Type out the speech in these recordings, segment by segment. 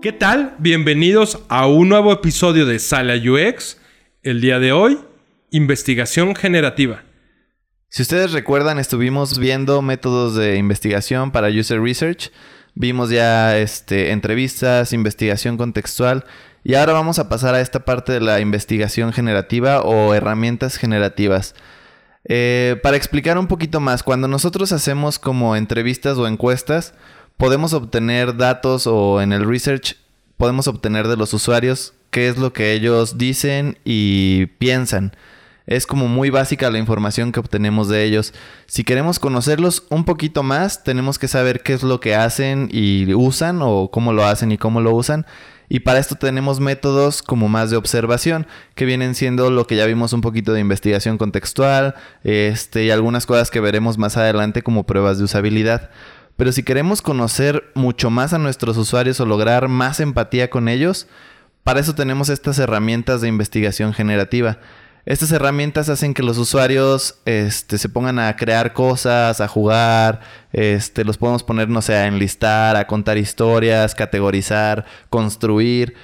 ¿Qué tal? Bienvenidos a un nuevo episodio de Sala UX. El día de hoy, investigación generativa. Si ustedes recuerdan, estuvimos viendo métodos de investigación para user research. Vimos ya este, entrevistas, investigación contextual. Y ahora vamos a pasar a esta parte de la investigación generativa o herramientas generativas. Eh, para explicar un poquito más, cuando nosotros hacemos como entrevistas o encuestas, podemos obtener datos o en el research podemos obtener de los usuarios qué es lo que ellos dicen y piensan. Es como muy básica la información que obtenemos de ellos. Si queremos conocerlos un poquito más, tenemos que saber qué es lo que hacen y usan o cómo lo hacen y cómo lo usan. Y para esto tenemos métodos como más de observación, que vienen siendo lo que ya vimos un poquito de investigación contextual, este, y algunas cosas que veremos más adelante como pruebas de usabilidad. Pero si queremos conocer mucho más a nuestros usuarios o lograr más empatía con ellos, para eso tenemos estas herramientas de investigación generativa. Estas herramientas hacen que los usuarios este, se pongan a crear cosas, a jugar, este, los podemos poner, no sé, a enlistar, a contar historias, categorizar, construir.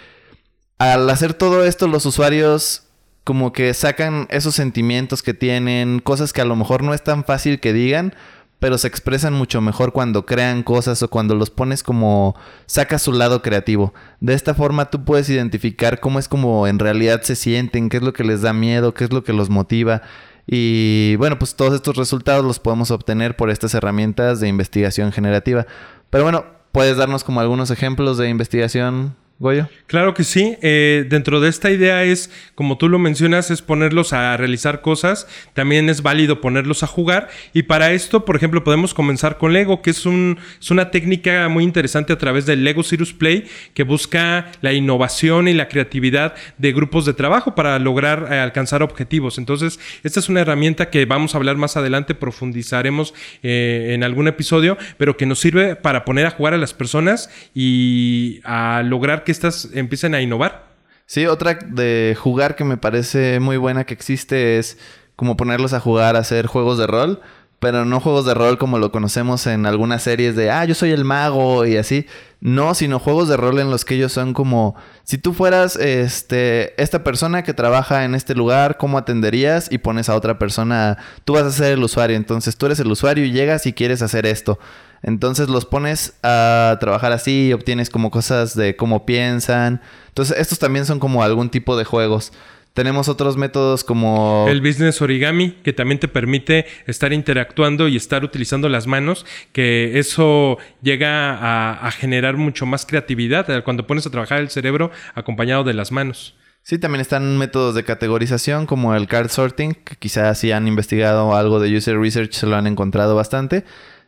Al hacer todo esto, los usuarios como que sacan esos sentimientos que tienen, cosas que a lo mejor no es tan fácil que digan, pero se expresan mucho mejor cuando crean cosas o cuando los pones como sacas su lado creativo. De esta forma tú puedes identificar cómo es como en realidad se sienten, qué es lo que les da miedo, qué es lo que los motiva. Y bueno, pues todos estos resultados los podemos obtener por estas herramientas de investigación generativa. Pero bueno, ¿puedes darnos como algunos ejemplos de investigación Goyo. Claro que sí. Eh, dentro de esta idea es, como tú lo mencionas, es ponerlos a realizar cosas. También es válido ponerlos a jugar. Y para esto, por ejemplo, podemos comenzar con Lego, que es, un, una técnica muy interesante a través del Lego Cirrus Play, que busca la innovación y la creatividad de grupos de trabajo para lograr eh, alcanzar objetivos. Entonces, esta es una herramienta que vamos a hablar más adelante, profundizaremos eh, en algún episodio, pero que nos sirve para poner a jugar a las personas y a lograr que estas empiecen a innovar. Sí, otra de jugar que me parece muy buena que existe es como ponerlos a jugar a hacer juegos de rol, pero no juegos de rol como lo conocemos en algunas series de, ah, yo soy el mago y así. No, sino juegos de rol en los que ellos son como, si tú fueras este, esta persona que trabaja en este lugar, ¿cómo atenderías? Y pones a otra persona, tú vas a ser el usuario, entonces tú eres el usuario y llegas y quieres hacer esto. Entonces los pones a trabajar así, obtienes como cosas de cómo piensan. Entonces estos también son como algún tipo de juegos. Tenemos otros métodos como... El business origami, que también te permite estar interactuando y estar utilizando las manos, que eso llega a, a generar mucho más creatividad eh, cuando pones a trabajar el cerebro acompañado de las manos. Sí, también están métodos de categorización como el card sorting, que quizás si han investigado algo de user research se lo han encontrado bastante.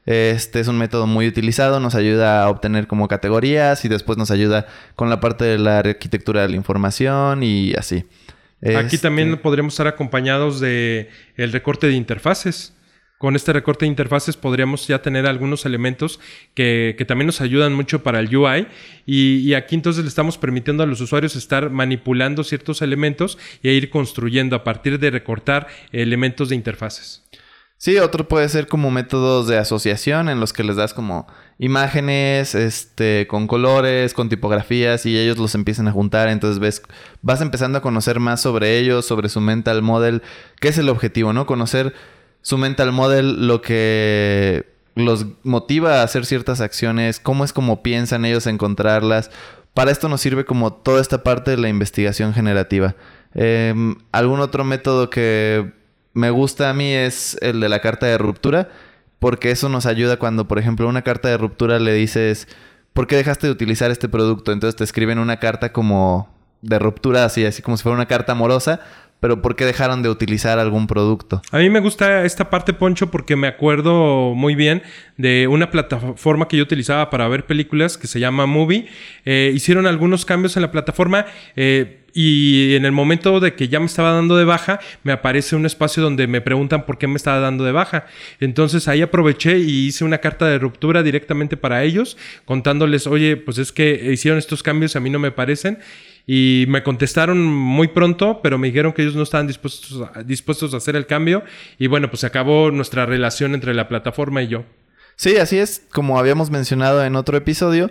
Este es un método muy utilizado, nos ayuda a obtener como categorías y después nos ayuda con la parte de la arquitectura de la información y así. Aquí también este podríamos estar acompañados de el recorte de interfaces. Con este recorte de interfaces podríamos ya tener algunos elementos que, también nos ayudan mucho para el UI y, y, aquí entonces le estamos permitiendo a los usuarios estar manipulando ciertos elementos y ir construyendo a partir de recortar elementos de interfaces. Sí, otro puede ser como métodos de asociación en los que les das como imágenes, este, con colores, con tipografías y ellos los empiezan a juntar. Entonces ves, vas empezando a conocer más sobre ellos, sobre su mental model, qué es el objetivo, ¿no? Conocer su mental model, lo que los motiva a hacer ciertas acciones, cómo es como piensan ellos encontrarlas. Para esto nos sirve como toda esta parte de la investigación generativa. Em, ¿Algún otro método que me gusta a mí es el de la carta de ruptura, porque eso nos ayuda cuando, por ejemplo, una carta de ruptura le dices, ¿por qué dejaste de utilizar este producto? Entonces te escriben una carta como de ruptura, así, así como si fuera una carta amorosa, pero ¿por qué dejaron de utilizar algún producto? A mí me gusta esta parte, Poncho, porque me acuerdo muy bien de una plataforma que yo utilizaba para ver películas que se llama Movie. Eh, hicieron algunos cambios en la plataforma. Eh, y en el momento de que ya me estaba dando de baja, me aparece un espacio donde me preguntan por qué me estaba dando de baja. Entonces ahí aproveché y hice una carta de ruptura directamente para ellos, contándoles, oye, pues es que hicieron estos cambios, a mí no me parecen. Y me contestaron muy pronto, pero me dijeron que ellos no estaban dispuestos a, dispuestos a hacer el cambio. Y bueno, pues se acabó nuestra relación entre la plataforma y yo. Sí, así es. Como habíamos mencionado en otro episodio,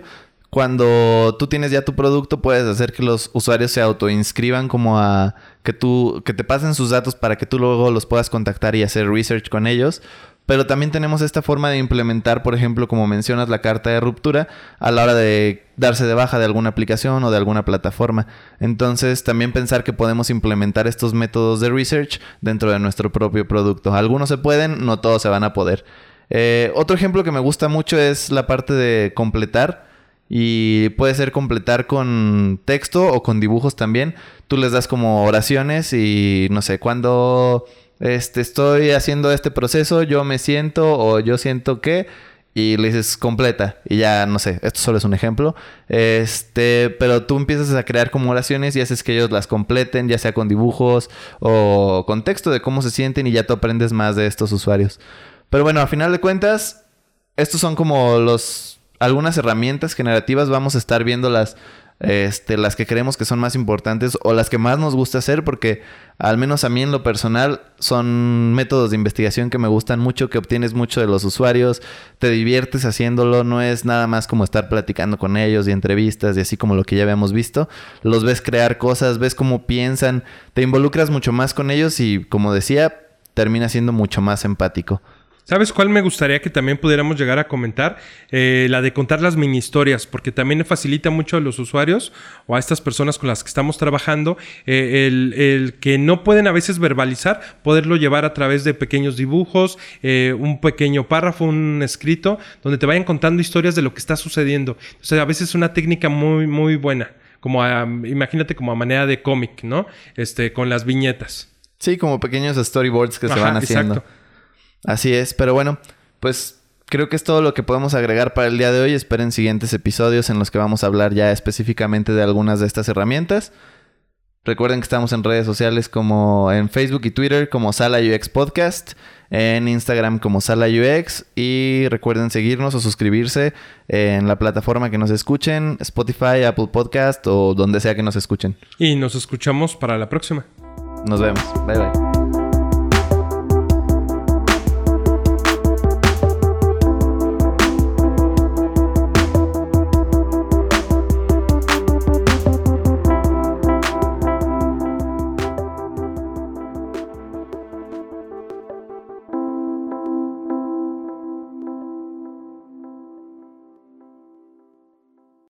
cuando tú tienes ya tu producto, puedes hacer que los usuarios se autoinscriban como a que tú, que te pasen sus datos para que tú luego los puedas contactar y hacer research con ellos. Pero también tenemos esta forma de implementar, por ejemplo, como mencionas, la carta de ruptura a la hora de darse de baja de alguna aplicación o de alguna plataforma. Entonces, también pensar que podemos implementar estos métodos de research dentro de nuestro propio producto. Algunos se pueden, no todos se van a poder. Eh, otro ejemplo que me gusta mucho es la parte de completar. Y puede ser completar con texto o con dibujos también. Tú les das como oraciones y no sé, cuando este, estoy haciendo este proceso, yo me siento o yo siento que y le dices completa y ya no sé, esto solo es un ejemplo. Este, pero tú empiezas a crear como oraciones y haces que ellos las completen, ya sea con dibujos o con texto de cómo se sienten y ya tú aprendes más de estos usuarios. Pero bueno, a final de cuentas, estos son como los algunas herramientas generativas vamos a estar viendo las, este, las que creemos que son más importantes o las que más nos gusta hacer porque al menos a mí en lo personal son métodos de investigación que me gustan mucho, que obtienes mucho de los usuarios, te diviertes haciéndolo, no es nada más como estar platicando con ellos y entrevistas y así como lo que ya habíamos visto, los ves crear cosas, ves cómo piensan, te involucras mucho más con ellos y como decía, termina siendo mucho más empático. ¿Sabes cuál me gustaría que también pudiéramos llegar a comentar? Eh, la de contar las mini historias, porque también facilita mucho a los usuarios o a estas personas con las que estamos trabajando eh, el, que no pueden a veces verbalizar, poderlo llevar a través de pequeños dibujos, eh, un pequeño párrafo, un escrito, donde te vayan contando historias de lo que está sucediendo. O sea, a veces es una técnica muy, muy buena. Como imagínate como a manera de cómic, ¿no? Este, con las viñetas. Sí, como pequeños storyboards que se van haciendo. Exacto. Así es, pero bueno, pues creo que es todo lo que podemos agregar para el día de hoy. Esperen siguientes episodios en los que vamos a hablar ya específicamente de algunas de estas herramientas. Recuerden que estamos en redes sociales como en Facebook y Twitter como Sala UX Podcast, en Instagram como Sala UX y recuerden seguirnos o suscribirse en la plataforma que nos escuchen, Spotify, Apple Podcast o donde sea que nos escuchen. Y nos escuchamos para la próxima. Nos vemos. Bye bye.